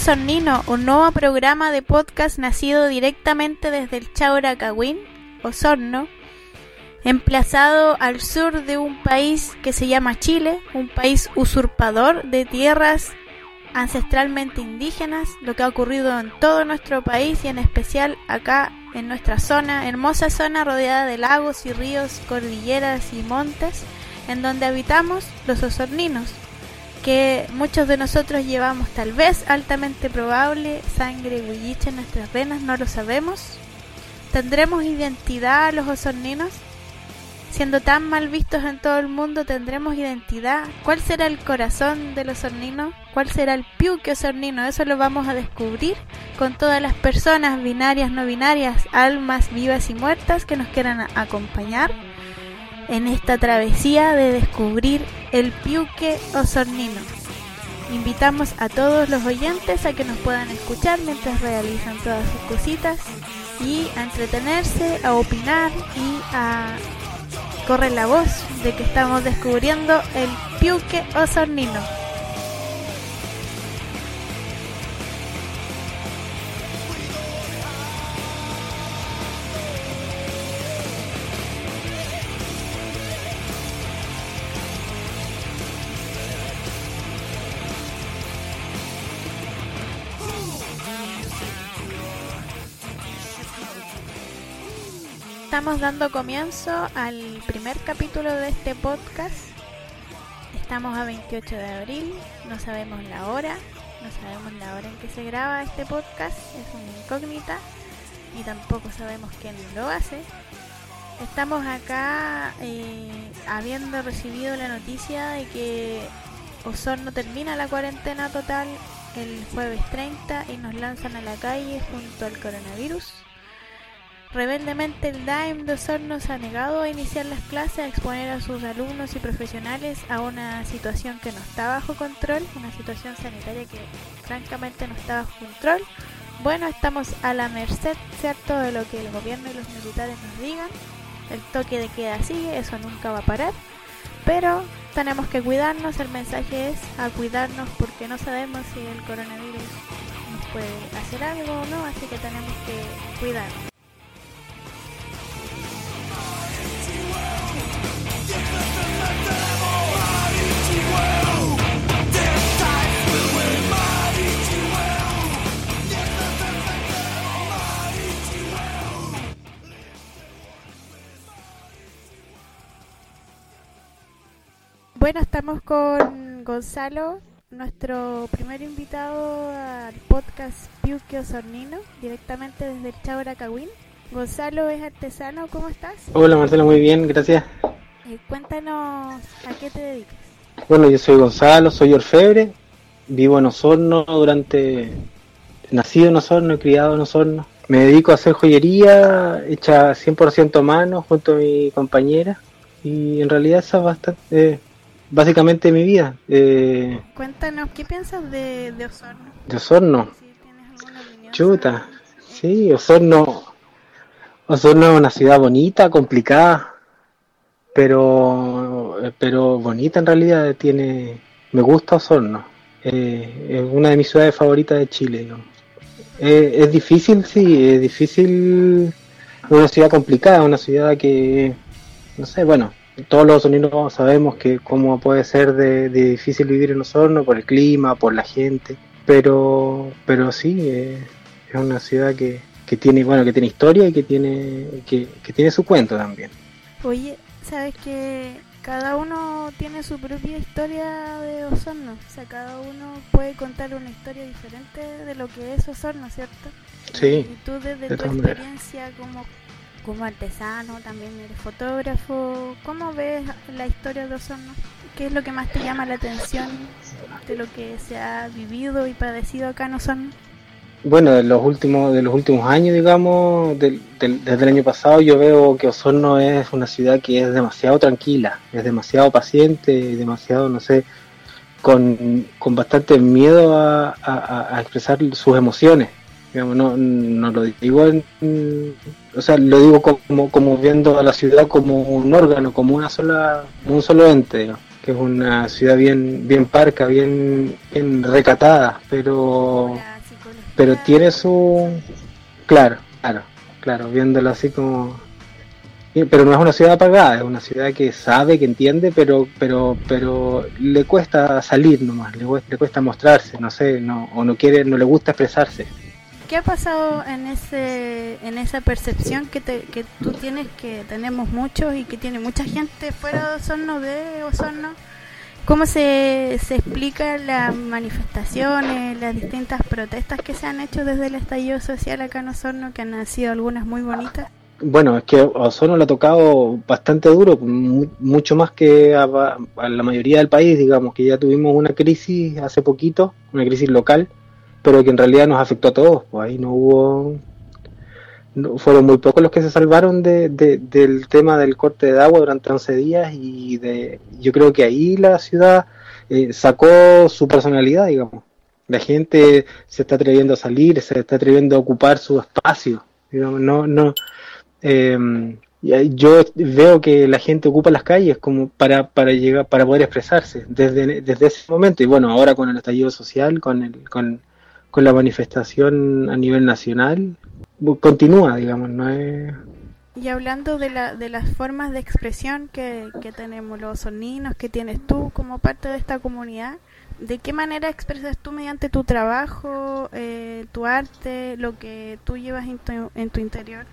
Piuque Osornino, un nuevo programa de podcast nacido directamente desde el Chauracagüín, Osorno, emplazado al sur de un país que se llama Chile, un país usurpador de tierras ancestralmente indígenas, lo que ha ocurrido en todo nuestro país y en especial acá en nuestra zona, hermosa zona rodeada de lagos y ríos, cordilleras y montes, en donde habitamos los osorninos, que muchos de nosotros llevamos tal vez altamente probable sangre huilliche en nuestras venas, no lo sabemos. ¿Tendremos identidad los osorninos? Siendo tan mal vistos en todo el mundo, ¿tendremos identidad? ¿Cuál será el corazón de los osorninos? ¿Cuál será el piuque osornino? Eso lo vamos a descubrir con todas las personas binarias, no binarias, almas vivas y muertas que nos quieran acompañar en esta travesía de descubrir el piuque osornino. Invitamos a todos los oyentes a que nos puedan escuchar mientras realizan todas sus cositas y a entretenerse, a opinar y a correr la voz de que estamos descubriendo el piuque osornino. Estamos dando comienzo al primer capítulo de este podcast. Estamos a 28 de abril, no sabemos la hora, no sabemos la hora en que se graba este podcast, es una incógnita y tampoco sabemos quién lo hace. Estamos acá eh, habiendo recibido la noticia de que Osorno termina la cuarentena total el jueves 30 y nos lanzan a la calle junto al coronavirus. Rebeldemente el DAIM de Osorno ha negado a iniciar las clases, a exponer a sus alumnos y profesionales a una situación que no está bajo control, una situación sanitaria que francamente no está bajo control. Bueno, estamos a la merced, ¿cierto?, de lo que el gobierno y los militares nos digan. El toque de queda sigue, eso nunca va a parar. Pero tenemos que cuidarnos, el mensaje es a cuidarnos porque no sabemos si el coronavirus nos puede hacer algo o no, así que tenemos que cuidarnos. Bueno, estamos con Gonzalo, nuestro primer invitado al podcast Piuque Osornino, directamente desde el Chauracagüín. Gonzalo es artesano, ¿cómo estás? Hola Marcelo, muy bien, gracias. Eh, cuéntanos a qué te dedicas. Bueno, yo soy Gonzalo, soy orfebre, vivo en Osorno durante... Nacido en Osorno, criado en Osorno. Me dedico a hacer joyería hecha 100% a mano junto a mi compañera y en realidad esa es bastante... Eh, básicamente mi vida. Eh, Cuéntanos, ¿qué piensas de, de Osorno? de Osorno, tienes opinión chuta. Sí, Osorno, Osorno es una ciudad bonita, complicada, pero pero bonita en realidad. Tiene, me gusta Osorno. Eh, es una de mis ciudades favoritas de Chile. digamos. Eh, es difícil, sí, es difícil. Es una ciudad complicada, una ciudad que, no sé, bueno, todos los sonidos sabemos que cómo puede ser de, de difícil vivir en Osorno por el clima, por la gente, pero pero sí eh, es una ciudad que, que tiene bueno que tiene historia y que tiene que, que tiene su cuento también. Oye, ¿sabes que cada uno tiene su propia historia de Osorno? O sea, cada uno puede contar una historia diferente de lo que es Osorno, ¿cierto? Sí, Y tú desde de tu experiencia como, como artesano, también eres fotógrafo, ¿cómo ves la historia de Osorno? ¿Qué es lo que más te llama la atención de lo que se ha vivido y padecido acá en Osorno? Bueno, de los últimos de los últimos años, digamos, del- del- desde el año pasado, yo veo que Osorno es una ciudad que es demasiado tranquila, es demasiado paciente, demasiado, no sé, con, con bastante miedo a expresar sus emociones. Digamos, no, no lo digo, en- o sea, lo digo como, como viendo a la ciudad como un órgano, como una sola, un solo ente. digamos. que es una ciudad bien, bien parca, bien, bien recatada, pero, pero tiene su, claro, claro, claro, viéndolo así como pero no es una ciudad apagada, es una ciudad que sabe, que entiende, pero pero pero le cuesta salir nomás, le, le cuesta mostrarse, no sé, no, o no quiere, no le gusta expresarse. ¿Qué ha pasado en ese en esa percepción que, te, que tú tienes, que tenemos muchos y que tiene mucha gente fuera de Osorno, de Osorno? ¿Cómo se, se explica las manifestaciones, las distintas protestas que se han hecho desde el estallido social acá en Osorno, que han sido algunas muy bonitas? Bueno, es que a Osorno le ha tocado bastante duro, mucho más que a, la mayoría del país, digamos, que ya tuvimos una crisis hace poquito, una crisis local, pero que en realidad nos afectó a todos, pues ahí no hubo, fueron muy pocos los que se salvaron de, del tema del corte de agua durante 11 días y de, yo creo que ahí la ciudad eh, sacó su personalidad, digamos. La gente se está atreviendo a salir, se está atreviendo a ocupar su espacio, digamos, no, no, eh, yo veo que la gente ocupa las calles como para, para llegar para poder expresarse desde, desde ese momento y bueno ahora con el estallido social con el, con, con la manifestación a nivel nacional continúa digamos no es y hablando de, la, de las formas de expresión que, que tenemos los soninos que tienes tú como parte de esta comunidad ¿De qué manera expresas tú mediante tu trabajo, eh, tu arte, lo que tú llevas en tu, en tu interior?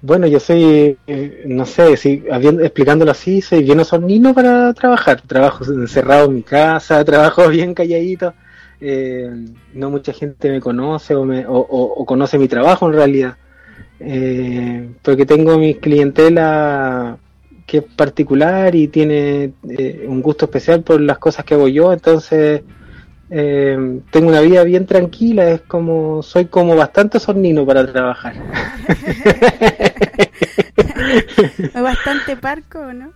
Bueno, yo soy, eh, no sé, si explicándolo así, soy bien osornino para trabajar. Trabajo encerrado en mi casa, trabajo bien calladito. Eh, no mucha gente me conoce o, me, o, conoce mi trabajo en realidad. porque tengo mi clientela que es particular y tiene eh, un gusto especial por las cosas que hago yo, entonces eh, tengo una vida bien tranquila, es como, soy como bastante sornino para trabajar. bastante parco, ¿no?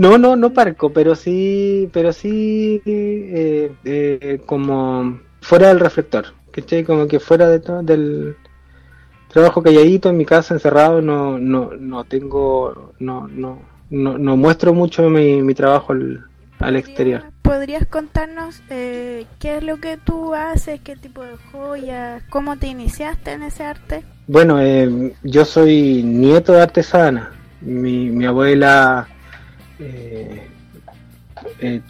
No, no, no parco, pero sí, pero sí eh, como fuera del reflector, ¿cachai? Como que fuera de del, trabajo calladito en mi casa encerrado no no no tengo no no no, no muestro mucho mi, mi trabajo al, exterior. Podrías contarnos eh, qué es lo que tú haces qué tipo de joyas cómo te iniciaste en ese arte. Bueno eh, yo soy nieto de artesana. Mi, mi abuela eh,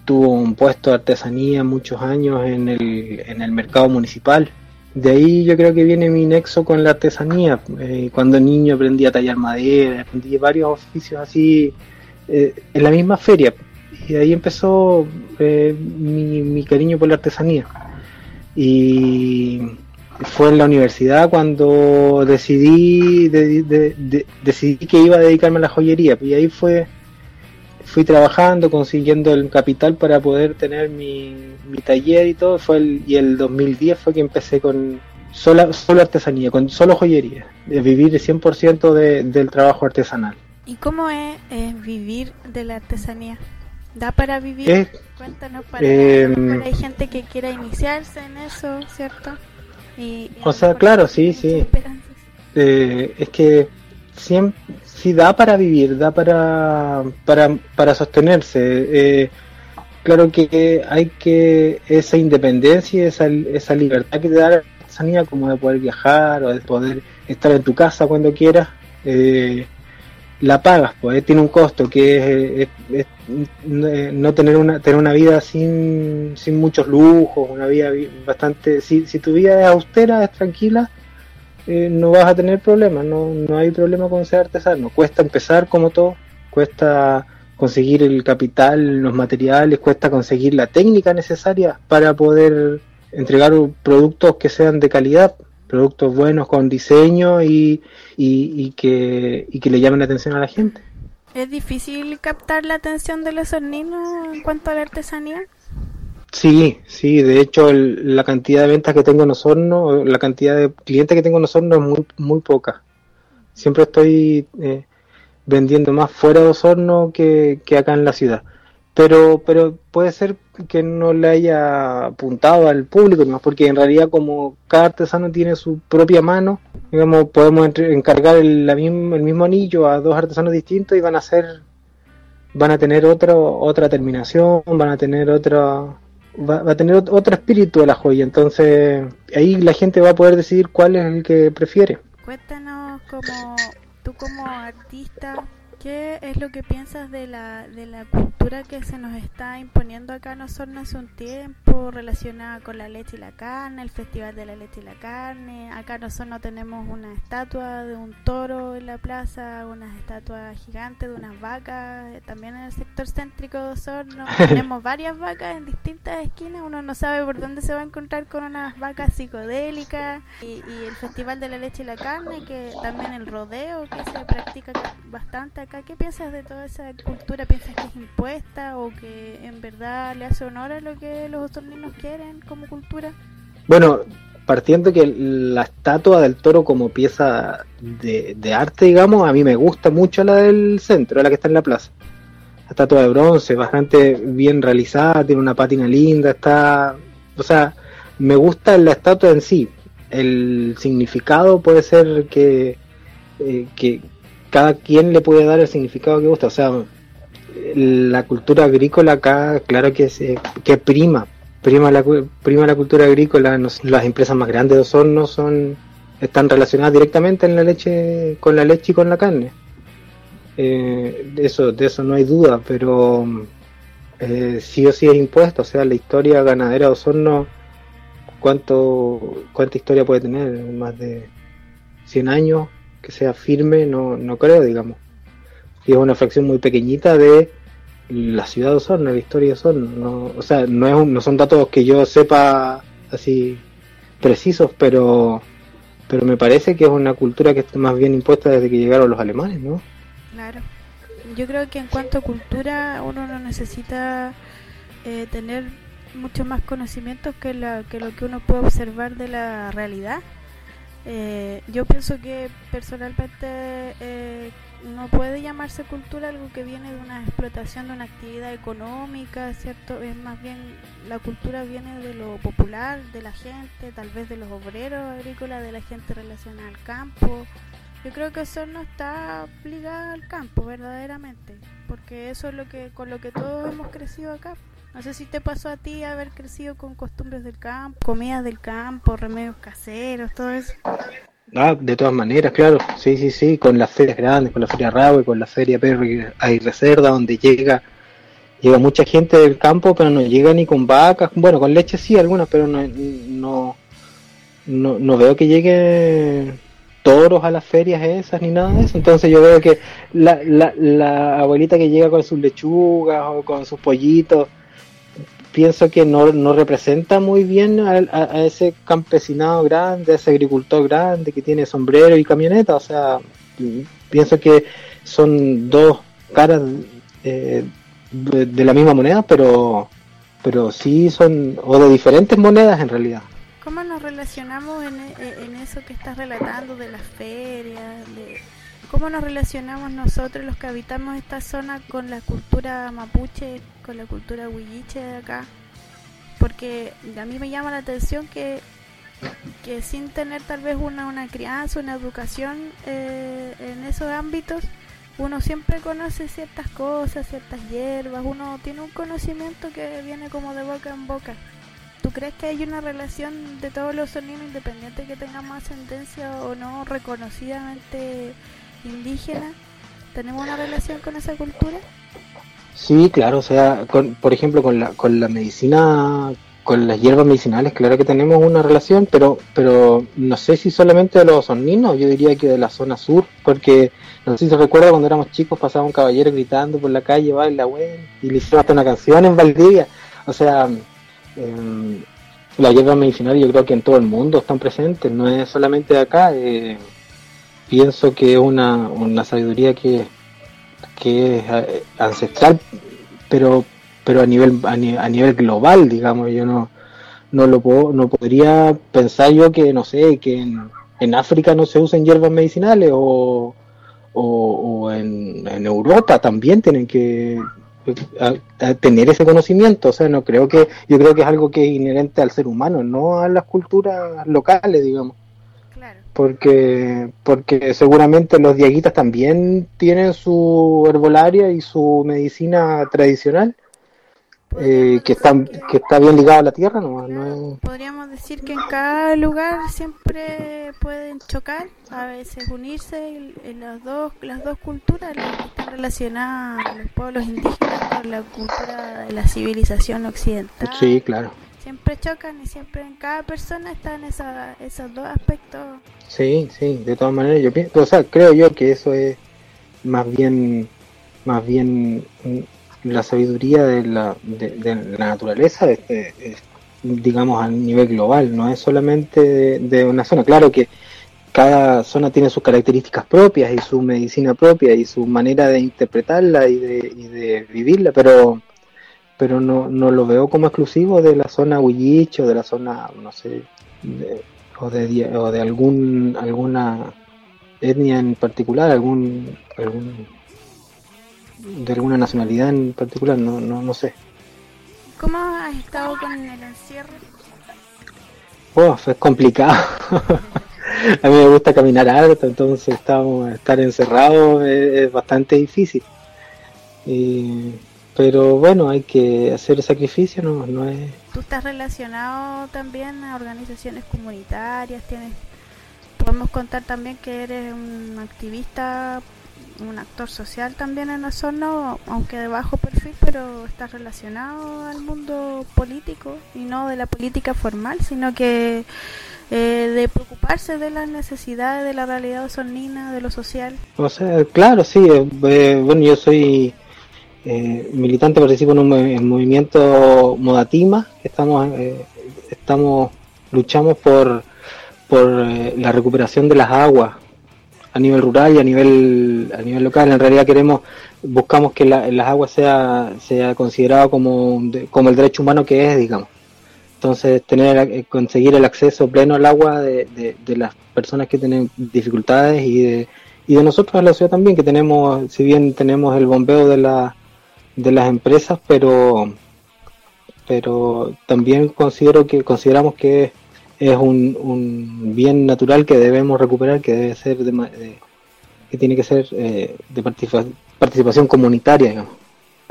tuvo un puesto de artesanía muchos años en el, en el mercado municipal de ahí yo creo que viene mi nexo con la artesanía. Eh, cuando niño aprendí a tallar madera, aprendí varios oficios así eh, en la misma feria. Y ahí empezó eh, mi, cariño por la artesanía. Y fue en la universidad cuando decidí, decidí que iba a dedicarme a la joyería. Y ahí fue fui trabajando, consiguiendo el capital para poder tener mi, mi taller y todo. Fue el, y el 2010 fue que empecé con sola, solo artesanía, con solo joyería, de vivir el 100% de, del trabajo artesanal. ¿Y cómo es, vivir de la artesanía? ¿Da para vivir? Cuéntanos, para, em, hay gente que quiera iniciarse en eso, ¿cierto? Y, o sea, claro, sí, sí. Eh, es que siempre, sí da para vivir, da para, para, para sostenerse. Eh, claro que hay que esa independencia, esa, esa libertad que te da la artesanía, como de poder viajar o de poder estar en tu casa cuando quieras, eh, la pagas, pues eh, tiene un costo que es, no tener una tener una vida sin, sin muchos lujos, una vida bastante, si, si tu vida es austera, es tranquila, eh, no vas a tener problemas, no, no hay problema con ser artesano. Cuesta empezar como todo, cuesta conseguir el capital, los materiales, cuesta conseguir la técnica necesaria para poder entregar productos que sean de calidad, productos buenos con diseño y, y, que, y que le llamen la atención a la gente. ¿Es difícil captar la atención de los horninos en cuanto a la artesanía? Sí, sí, de hecho la cantidad de ventas que tengo en Osorno, la cantidad de clientes que tengo en Osorno es muy, muy poca. Siempre estoy eh, vendiendo más fuera de Osorno que, que acá en la ciudad. Pero, pero puede ser que no le haya apuntado al público, porque en realidad como cada artesano tiene su propia mano, digamos, podemos encargar el, el mismo anillo a dos artesanos distintos y van a ser van a tener otro, otra terminación, van a tener otra, va, a tener otro espíritu de la joya. Entonces ahí la gente va a poder decidir cuál es el que prefiere. Cuéntanos como tú como artista, ¿Qué es lo que piensas de la, de la cultura que se nos está imponiendo acá en Osorno hace un tiempo relacionada con la leche y la carne, el Festival de la Leche y la Carne? Acá en Osorno tenemos una estatua de un toro en la plaza, una estatua gigante de unas vacas, eh, también en el sector céntrico de Osorno. tenemos varias vacas en distintas esquinas, uno no sabe por dónde se va a encontrar con unas vacas psicodélicas y, y el Festival de la Leche y la Carne, que también el rodeo que se practica bastante acá ¿qué piensas de toda esa cultura? ¿Piensas que es impuesta o que en verdad le hace honor a lo que los osorninos quieren como cultura? Bueno, partiendo que la estatua del toro como pieza de, arte, digamos, a mí me gusta mucho la del centro, la que está en la plaza. La estatua de bronce, bastante bien realizada, tiene una pátina linda, está... O sea, me gusta la estatua en sí. El significado puede ser que, eh, que, cada quien le puede dar el significado que gusta. O sea, la cultura agrícola acá, claro que, se, que prima, prima la, prima la cultura agrícola. las empresas más grandes de Osorno son están relacionadas directamente en la leche, con la leche y con la carne. Eh, eso, de eso no hay duda, pero eh, sí o sí es impuesto. O sea, la historia ganadera de Osorno, ¿cuánto, ¿cuánta historia puede tener? Más de 100 años que sea firme, no, no creo, digamos. Y es una fracción muy pequeñita de la ciudad de la historia. No, o sea, no, es no son datos que yo sepa así precisos, pero, pero me parece que es una cultura que está más bien impuesta desde que llegaron los alemanes, ¿no? Claro. Yo creo que en cuanto a cultura uno no necesita eh, tener mucho más conocimientos que, la, que lo que uno puede observar de la realidad eh, yo pienso que personalmente eh, no puede llamarse cultura algo que viene de una explotación de una actividad económica, ¿cierto? Es más bien la cultura viene de lo popular, de la gente, tal vez de los obreros agrícolas, de la gente relacionada al campo. Yo creo que eso no está ligado al campo verdaderamente, porque eso es lo que con lo que todos hemos crecido acá. No sé si te pasó a ti haber crecido con costumbres del campo, comidas del campo, remedios caseros, todo eso. Ah, de todas maneras, claro, sí, sí, sí, con las ferias grandes, con la feria y con la feria Perro hay reserva donde llega llega mucha gente del campo, pero no llega ni con vacas, bueno, con leche sí algunas, pero no no, no, no veo que llegue toros a las ferias esas ni nada de eso. Entonces yo veo que la, la, la abuelita que llega con sus lechugas o con sus pollitos, pienso que no, no representa muy bien a, ese campesinado grande, a ese agricultor grande que tiene sombrero y camioneta. O sea, pienso que son dos caras eh, de, la misma moneda, pero, pero sí son, o de diferentes monedas en realidad. ¿Cómo nos relacionamos en, en eso que estás relatando de las ferias? De ¿Cómo nos relacionamos nosotros los que habitamos esta zona con la cultura mapuche, la cultura huilliche de acá? Porque a mí me llama la atención que, que sin tener tal vez una, una crianza, una educación eh, en esos ámbitos, uno siempre conoce ciertas cosas, ciertas hierbas, uno tiene un conocimiento que viene como de boca en boca. ¿Tú crees que hay una relación de todos los sonidos independientes que tengamos ascendencia o no reconocidamente indígena, ¿tenemos una relación con esa cultura? Sí, claro, o sea, con, por ejemplo, con la, con la medicina, con las hierbas medicinales, claro que tenemos una relación, pero, pero no sé si solamente de los soninos, yo diría que de la zona sur, porque no sé si se recuerda cuando éramos chicos pasaba un caballero gritando por la calle, va la web, y le hicieron hasta una canción en Valdivia, o sea, eh, las hierbas medicinales yo creo que en todo el mundo están presentes, no es solamente de acá, eh, pienso que es una, una sabiduría que, que es eh, ancestral, pero pero a nivel a, nivel global, digamos, yo no no lo puedo, no podría pensar yo que no sé, que en, África no se usen hierbas medicinales o, o, en, Europa también tienen que tener ese conocimiento, o sea, no creo que yo creo que es algo que es inherente al ser humano, no a las culturas locales, digamos. Porque porque seguramente los diaguitas también tienen su herbolaria y su medicina tradicional eh, que está que está bien ligado a la tierra no, no podríamos decir que en cada lugar siempre pueden chocar a veces unirse en las dos las dos culturas las que están relacionadas los pueblos indígenas con la cultura de la civilización occidental. Sí claro siempre chocan y siempre en cada persona están esa, esos dos aspectos. Sí, sí, de todas maneras yo pienso, o sea, creo yo que eso es más bien, más bien la sabiduría de la, de, la naturaleza, este, digamos a nivel global, no es solamente de, una zona. Claro que cada zona tiene sus características propias y su medicina propia y su manera de interpretarla y de, y de vivirla, pero pero no, no lo veo como exclusivo de la zona Huillich o de la zona, no sé, o, de, o de algún alguna etnia en particular, algún, algún de alguna nacionalidad en particular, no, no, no sé. ¿Cómo has estado con el encierro? Oh, es complicado. a mí me gusta caminar alto, entonces estamos, estar encerrado es, es bastante difícil. Y pero bueno, hay que hacer el sacrificio, no, no es... ¿Tú estás relacionado también a organizaciones comunitarias? tienes Podemos contar también que eres un activista, un actor social también en Osorno, aunque de bajo perfil, pero estás relacionado al mundo político y no de la política formal, sino que eh, de preocuparse de las necesidades de la realidad osornina, de lo social. O sea, claro, sí, eh, eh, bueno, yo soy eh, militante participo en un movimiento Modatima, estamos, eh, estamos luchamos por, por eh, la recuperación de las aguas a nivel rural y a nivel a nivel local. En realidad queremos buscamos que las aguas sea sea considerado como como el derecho humano que es, digamos. Entonces tener eh, conseguir el acceso pleno al agua de, de, de las personas que tienen dificultades y de y de nosotros en la ciudad también que tenemos si bien tenemos el bombeo de la de las empresas, pero pero también considero que consideramos que es un, un bien natural que debemos recuperar, que debe ser de, que tiene que ser eh, de participación comunitaria, digamos.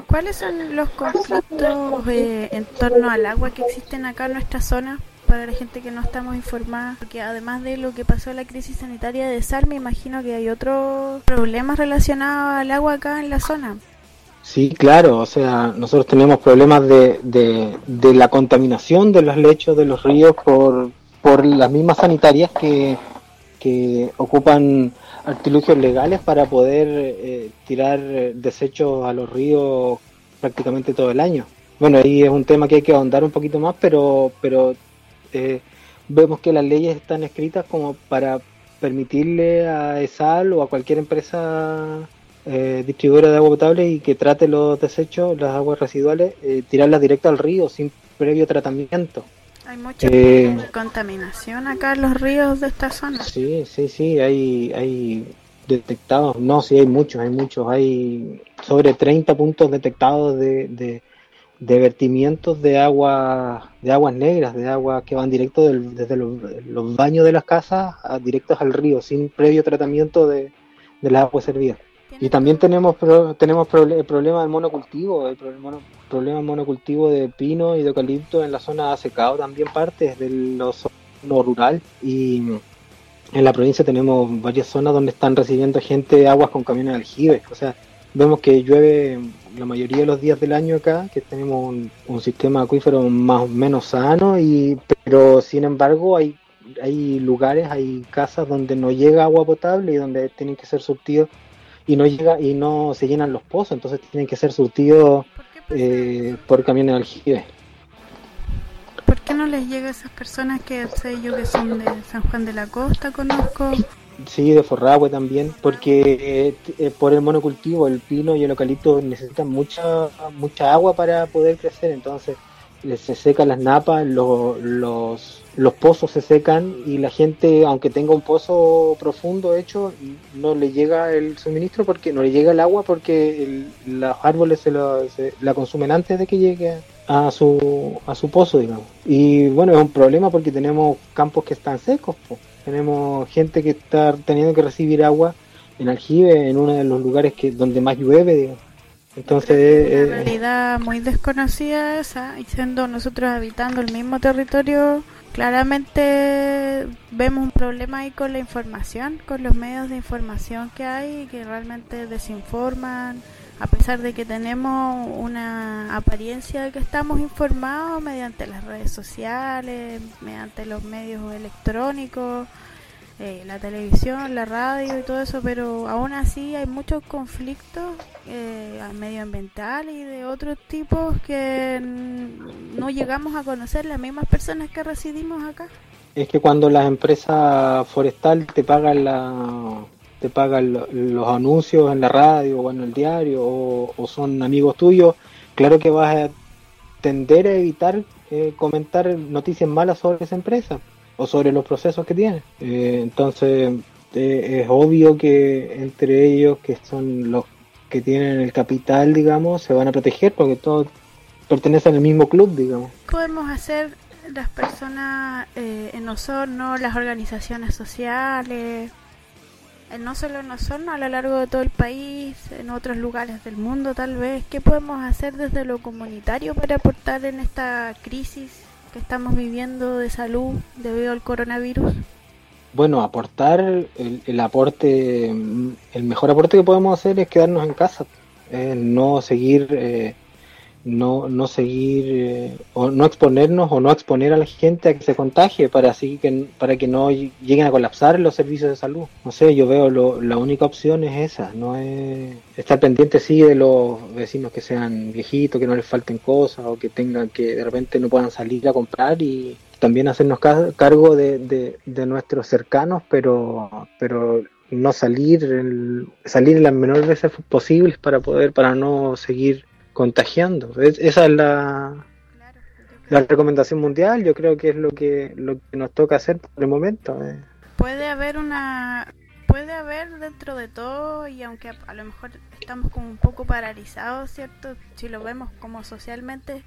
¿Cuáles son los conflictos eh, en torno al agua que existen acá en nuestra zona? para la gente que no estamos informada, porque además de lo que pasó la crisis sanitaria de sal, me imagino que hay otros problemas relacionados al agua acá en la zona. Sí, claro, o sea, nosotros tenemos problemas de, de, la contaminación de los lechos de los ríos por, por las mismas sanitarias que, que ocupan artilugios legales para poder eh, tirar desechos a los ríos prácticamente todo el año. Bueno, ahí es un tema que hay que ahondar un poquito más, pero, pero eh, vemos que las leyes están escritas como para permitirle a ESAL o a cualquier empresa eh, distribuidora de agua potable y que trate los desechos, las aguas residuales, eh, tirarlas directo al río sin previo tratamiento. Hay mucha eh, contaminación acá en los ríos de esta zona. Sí, sí, sí, hay, hay detectados, no, sí hay muchos, hay muchos, hay sobre 30 puntos detectados de, de, de vertimientos de agua, de aguas negras, de aguas que van directo desde los, baños de las casas a, directos al río, sin previo tratamiento de, de las aguas servidas. Y también tenemos tenemos el problema del monocultivo, el problema, problema del monocultivo de pino y de eucalipto en la zona de secado, también parte de los no rural. Y en la provincia tenemos varias zonas donde están recibiendo gente aguas con camiones de aljibe, o sea, vemos que llueve la mayoría de los días del año acá, que tenemos un, un sistema acuífero más o menos sano, y pero sin embargo hay hay lugares, hay casas donde no llega agua potable y donde tienen que ser surtidos y no llega y no se llenan los pozos, entonces tienen que ser surtidos eh, por camiones de aljibe. ¿Por qué no les llega a esas personas que sé yo que son de San Juan de la Costa, conozco? Sí, de Forragüe también, porque eh, eh, por el monocultivo, el pino y el eucalipto necesitan mucha mucha agua para poder crecer, entonces se secan las napas, los los pozos se secan y la gente, aunque tenga un pozo profundo hecho, no le llega el suministro porque no le llega el agua porque los árboles se, la consumen antes de que llegue a su, a su pozo, digamos. Y bueno, es un problema porque tenemos campos que están secos. Tenemos gente que está teniendo que recibir agua en aljibe, en uno de los lugares que donde más llueve, Entonces, es una eh, realidad muy desconocida esa, y siendo nosotros habitando el mismo territorio, claramente vemos un problema ahí con la información, con los medios de información que hay, que realmente desinforman, a pesar de que tenemos una apariencia de que estamos informados mediante las redes sociales, mediante los medios electrónicos, eh, la televisión, la radio y todo eso, pero aún así hay muchos conflictos eh, medioambientales y de otros tipos que no llegamos a conocer las mismas personas que residimos acá. Es que cuando las empresas forestales te pagan la te pagan los anuncios en la radio o en el diario o, son amigos tuyos, claro que vas a tender a evitar eh, comentar noticias malas sobre esa empresa o sobre los procesos que tiene. Eh, entonces eh, es obvio que entre ellos, que son los que tienen el capital, digamos, se van a proteger porque todos pertenecen al mismo club, digamos. Podemos hacer las personas en Osorno, las organizaciones sociales, eh, no solo en Osorno, a lo largo de todo el país, en otros lugares del mundo tal vez. ¿Qué podemos hacer desde lo comunitario para aportar en esta crisis que estamos viviendo de salud debido al coronavirus? Bueno, aportar, el, aporte, el mejor aporte que podemos hacer es quedarnos en casa, no seguir eh, no, no seguir eh, o no exponernos o no exponer a la gente a que se contagie para así que para que no lleguen a colapsar los servicios de salud. No sé yo veo lo, la única opción es esa no es estar pendiente sí de los vecinos que sean viejitos que no les falten cosas o que tengan que de repente no puedan salir a comprar y también hacernos cargo de, de, nuestros cercanos pero pero no salir salir las menores veces posibles para poder para no seguir contagiando. esa es la, la recomendación mundial, yo creo que es lo que, lo que nos toca hacer por el momento. Eh. Puede haber una puede haber dentro de todo y aunque a, lo mejor estamos como un poco paralizados, ¿cierto? Si lo vemos como socialmente,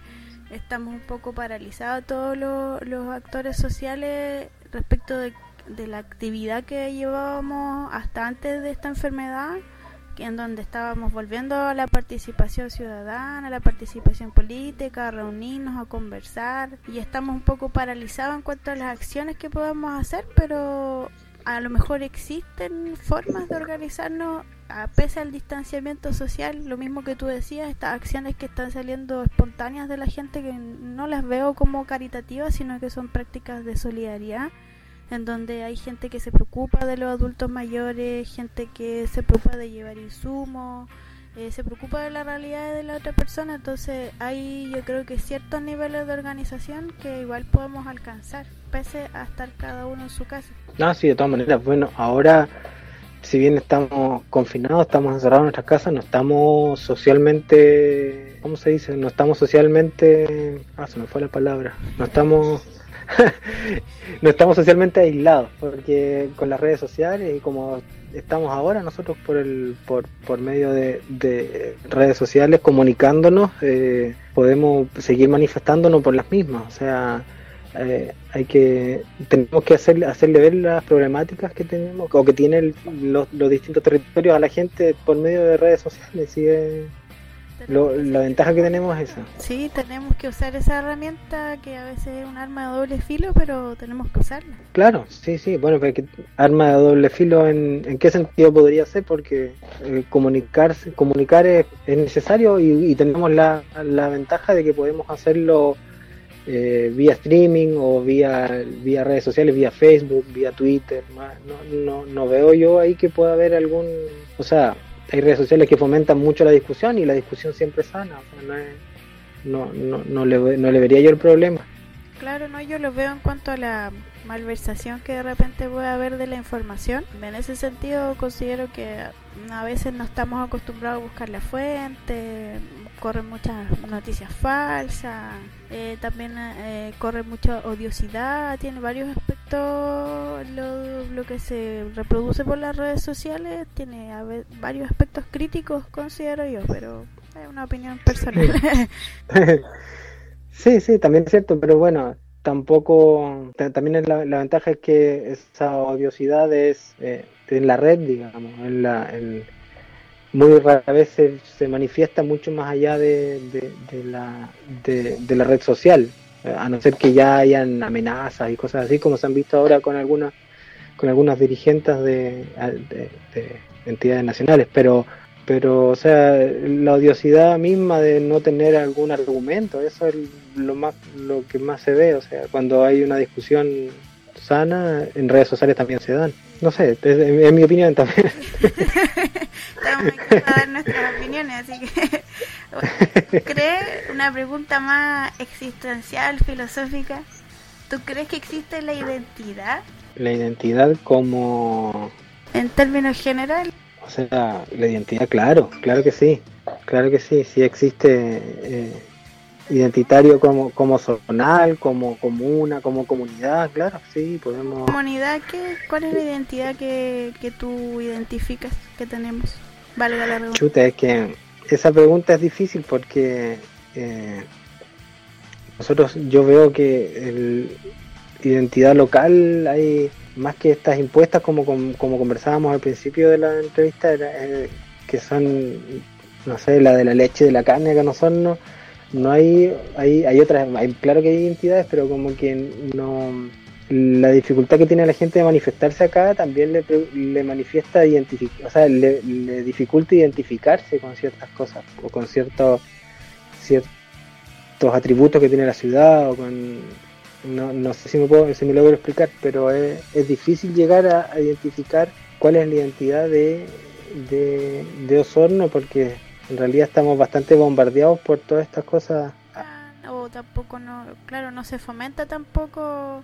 estamos un poco paralizados todos los, actores sociales respecto de, de la actividad que llevábamos hasta antes de esta enfermedad en donde estábamos volviendo a la participación ciudadana, a la participación política, a reunirnos, a conversar y estamos un poco paralizados en cuanto a las acciones que podemos hacer, pero a lo mejor existen formas de organizarnos a pese al distanciamiento social, lo mismo que tú decías, estas acciones que están saliendo espontáneas de la gente que no las veo como caritativas, sino que son prácticas de solidaridad en donde hay gente que se preocupa de los adultos mayores, gente que se preocupa de llevar insumos, eh, se preocupa de la realidad de la otra persona, entonces hay yo creo que ciertos niveles de organización que igual podemos alcanzar, pese a estar cada uno en su casa. No, sí, de todas maneras, bueno, ahora si bien estamos confinados, estamos encerrados en nuestras casas, no estamos socialmente, ¿cómo se dice? No estamos socialmente, ah, se me fue la palabra, no estamos no estamos socialmente aislados, porque con las redes sociales y como estamos ahora nosotros por el por, por medio de, redes sociales comunicándonos, eh, podemos seguir manifestándonos por las mismas. O sea, eh, hay que tenemos que hacerle, hacerle ver las problemáticas que tenemos o que tienen los, los distintos territorios a la gente por medio de redes sociales. Y, la ventaja que tenemos es esa. Sí, tenemos que usar esa herramienta que a veces es un arma de doble filo, pero tenemos que usarla. Claro, sí, sí. Bueno, pero arma de doble filo, ¿en, qué sentido podría ser? Porque eh, comunicarse, comunicar es, necesario y, tenemos la, la, ventaja de que podemos hacerlo eh, vía streaming o vía, vía redes sociales, vía Facebook, vía Twitter. No, no, no veo yo ahí que pueda haber algún... O sea, hay redes sociales que fomentan mucho la discusión y la discusión siempre es sana. no, no, no, le, no le vería yo el problema. Claro, no, yo lo veo en cuanto a la malversación que de repente puede haber de la información. En ese sentido considero que a veces no estamos acostumbrados a buscar la fuente, corren muchas noticias falsas, eh, también eh, corre mucha odiosidad, tiene varios aspectos lo, lo, que se reproduce por las redes sociales, tiene varios aspectos críticos considero yo, pero es una opinión personal. sí, sí, también es cierto, pero bueno, tampoco, también la, la, ventaja es que esa odiosidad es eh, en la red, digamos, en la, muy rara vez se, manifiesta mucho más allá de, la, de, la red social, a no ser que ya hayan amenazas y cosas así, como se han visto ahora con algunas con algunas dirigentes de, entidades nacionales, pero pero o sea la odiosidad misma de no tener algún argumento eso es lo más lo que más se ve. O sea cuando hay una discusión sana en redes sociales también se dan no sé es, mi opinión también. Estamos aquí a dar nuestras opiniones así que ¿crees una pregunta más existencial filosófica ¿tú crees que existe la identidad? la identidad como en términos generales o sea, la identidad, claro, claro que sí, claro que sí, sí existe eh, identitario como, como zonal, como comuna, como comunidad, claro, sí, podemos... ¿Comunidad qué? ¿Cuál es la identidad que, que tú identificas que tenemos? Valga la pregunta. Chuta, es que esa pregunta es difícil porque eh, nosotros, yo veo que el identidad local hay más que estas impuestas, como, como, conversábamos al principio de la entrevista, eh, que son, no sé, la de la leche, de la carne, que no son, no, no hay, hay, hay otras, hay, claro que hay identidades, pero como que no, la dificultad que tiene la gente de manifestarse acá también le, le manifiesta o sea, le, dificulta identificarse con ciertas cosas o con ciertos ciertos atributos que tiene la ciudad o con no, no sé si me, puedo, si me logro explicar, pero es, es difícil llegar a, identificar cuál es la identidad de, de, Osorno, porque en realidad estamos bastante bombardeados por todas estas cosas. Ah, o tampoco, no, claro, no se fomenta tampoco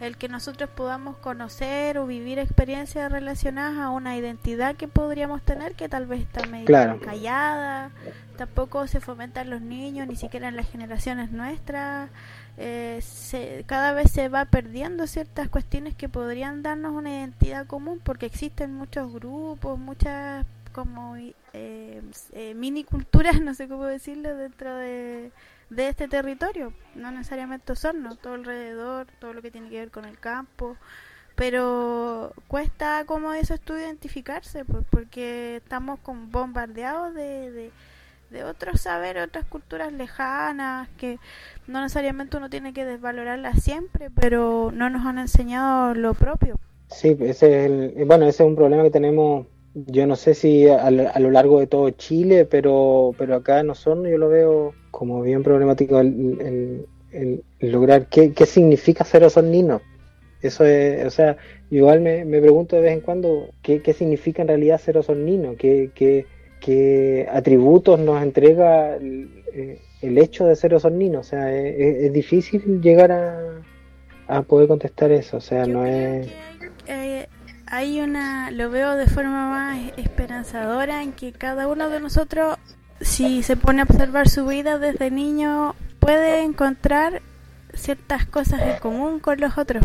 el que nosotros podamos conocer o vivir experiencias relacionadas a una identidad que podríamos tener que tal vez está medio callada, tampoco se fomenta en los niños, ni siquiera en las generaciones nuestras, eh, se, cada vez se va perdiendo ciertas cuestiones que podrían darnos una identidad común porque existen muchos grupos, muchas como eh, eh, mini culturas, no sé cómo decirlo, dentro de, de este territorio, no necesariamente Osorno, todo alrededor, todo lo que tiene que ver con el campo, pero cuesta como eso esto identificarse, pues, porque estamos con bombardeados de de otros saberes, otras culturas lejanas, que no necesariamente uno tiene que desvalorarlas siempre, pero no nos han enseñado lo propio. Sí, ese es bueno, ese es un problema que tenemos, yo no sé si a, lo largo de todo Chile, pero, pero acá en Osorno yo lo veo como bien problemático el, lograr qué, qué significa ser osornino. Eso es, o sea, igual me, me pregunto de vez en cuando qué, qué significa en realidad ser osornino, qué, qué, qué atributos nos entrega el, eh, hecho de ser osornino. O sea, es, difícil llegar a, poder contestar eso. O sea, no es... Eh, hay una, lo veo de forma más esperanzadora en que cada uno de nosotros, si se pone a observar su vida desde niño, puede encontrar ciertas cosas en común con los otros.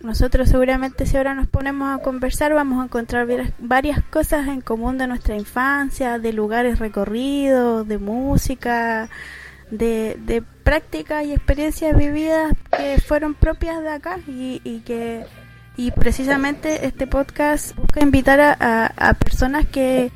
Nosotros seguramente si ahora nos ponemos a conversar vamos a encontrar varias cosas en común de nuestra infancia, de lugares recorridos, de música, de, prácticas y experiencias vividas que fueron propias de acá y, y que y precisamente este podcast busca invitar a, a personas que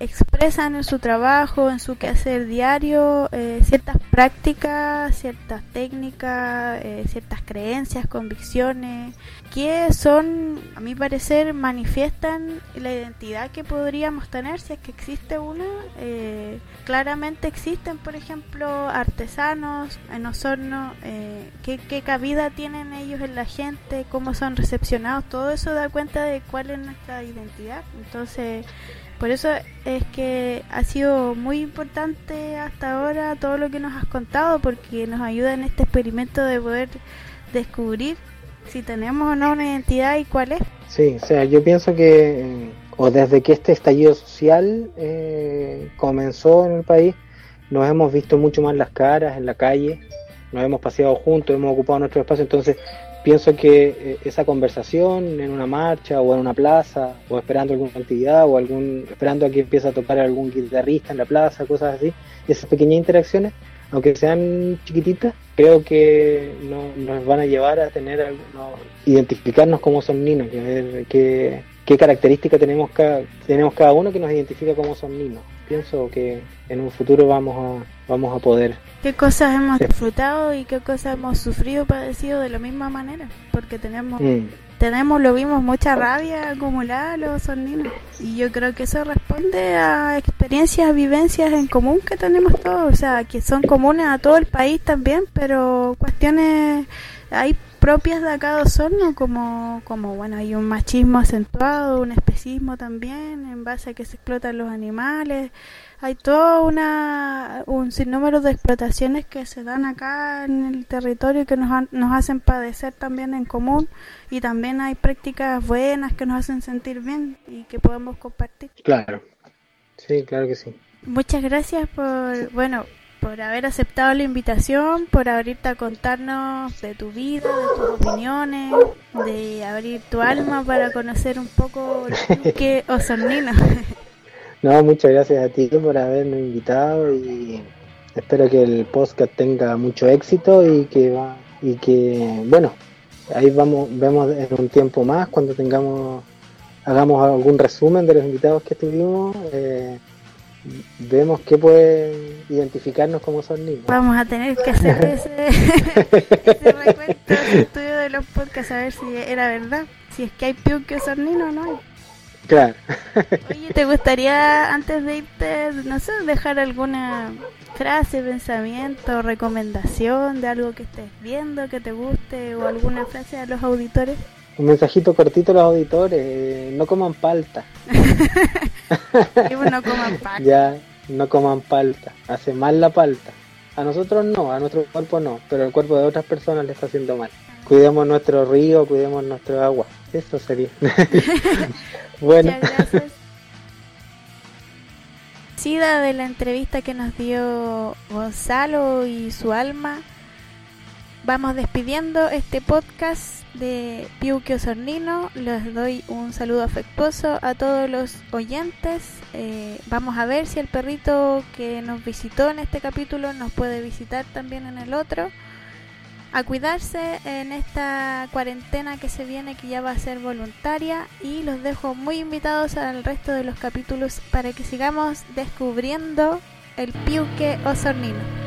expresan en su trabajo, en su quehacer diario, eh, ciertas prácticas, ciertas técnicas, eh, ciertas creencias, convicciones, que son, a mi parecer, manifiestan la identidad que podríamos tener si es que existe una. Eh, claramente existen, por ejemplo, artesanos en Osorno, ¿qué, qué cabida tienen ellos en la gente, cómo son recepcionados, todo eso da cuenta de cuál es nuestra identidad. Entonces, por eso es que ha sido muy importante hasta ahora todo lo que nos has contado, porque nos ayuda en este experimento de poder descubrir si tenemos o no una identidad y cuál es. Sí, o sea, yo pienso que, o desde que este estallido social eh, comenzó en el país, nos hemos visto mucho más las caras en la calle, nos hemos paseado juntos, hemos ocupado nuestro espacio, entonces pienso que eh, esa conversación en una marcha o en una plaza o esperando alguna actividad o algún esperando a que empiece a tocar algún guitarrista en la plaza, cosas así, esas pequeñas interacciones aunque sean chiquititas, creo que nos van a llevar a tener identificarnos como soninos, que, que, qué características tenemos cada, tenemos cada uno que nos identifica como soninos. Pienso que en un futuro vamos a, vamos a poder. ¿Qué cosas hemos disfrutado y qué cosas hemos sufrido, padecido de la misma manera? Porque tenemos mm tenemos, lo vimos, mucha rabia acumulada los soninos. Y yo creo que eso responde a experiencias, vivencias en común que tenemos todos, o sea, que son comunes a todo el país también, pero cuestiones hay propias de acá de Osorno, como, como, bueno, hay un machismo acentuado, un especismo también, en base a que se explotan los animales, hay todo una, un sinnúmero de explotaciones que se dan acá en el territorio que nos, nos hacen padecer también en común y también hay prácticas buenas que nos hacen sentir bien y que podemos compartir. Claro, sí, claro que sí. Muchas gracias por, bueno, por haber aceptado la invitación, por abrirte a contarnos de tu vida, de tus opiniones, de abrir tu alma para conocer un poco que Osornino. No, muchas gracias a ti por haberme invitado y espero que el podcast tenga mucho éxito y que va, y que bueno, ahí vamos vemos en un tiempo más cuando tengamos hagamos algún resumen de los invitados que tuvimos eh, vemos que pueden identificarnos como son niños. Vamos a tener que hacer ese, ese recuento, estudio de los podcasts a ver si era verdad, si es que hay peor que son niños o no Claro. Oye, ¿te gustaría antes de irte, no sé, dejar alguna frase, pensamiento, recomendación de algo que estés viendo, que te guste o alguna frase a los auditores? Un mensajito cortito a los auditores, eh, no coman palta. no coman palta. Ya, no coman palta, hace mal la palta. A nosotros no, a nuestro cuerpo no, pero el cuerpo de otras personas le está haciendo mal. Cuidemos nuestro río, cuidemos nuestro agua. Eso sería. bueno. Muchas gracias. Sida de la entrevista que nos dio Gonzalo y su alma. Vamos despidiendo este podcast de Piuquio Sornino. Les doy un saludo afectuoso a todos los oyentes. Eh, vamos a ver si el perrito que nos visitó en este capítulo nos puede visitar también en el otro a cuidarse en esta cuarentena que se viene que ya va a ser voluntaria y los dejo muy invitados al resto de los capítulos para que sigamos descubriendo el piuque osornino.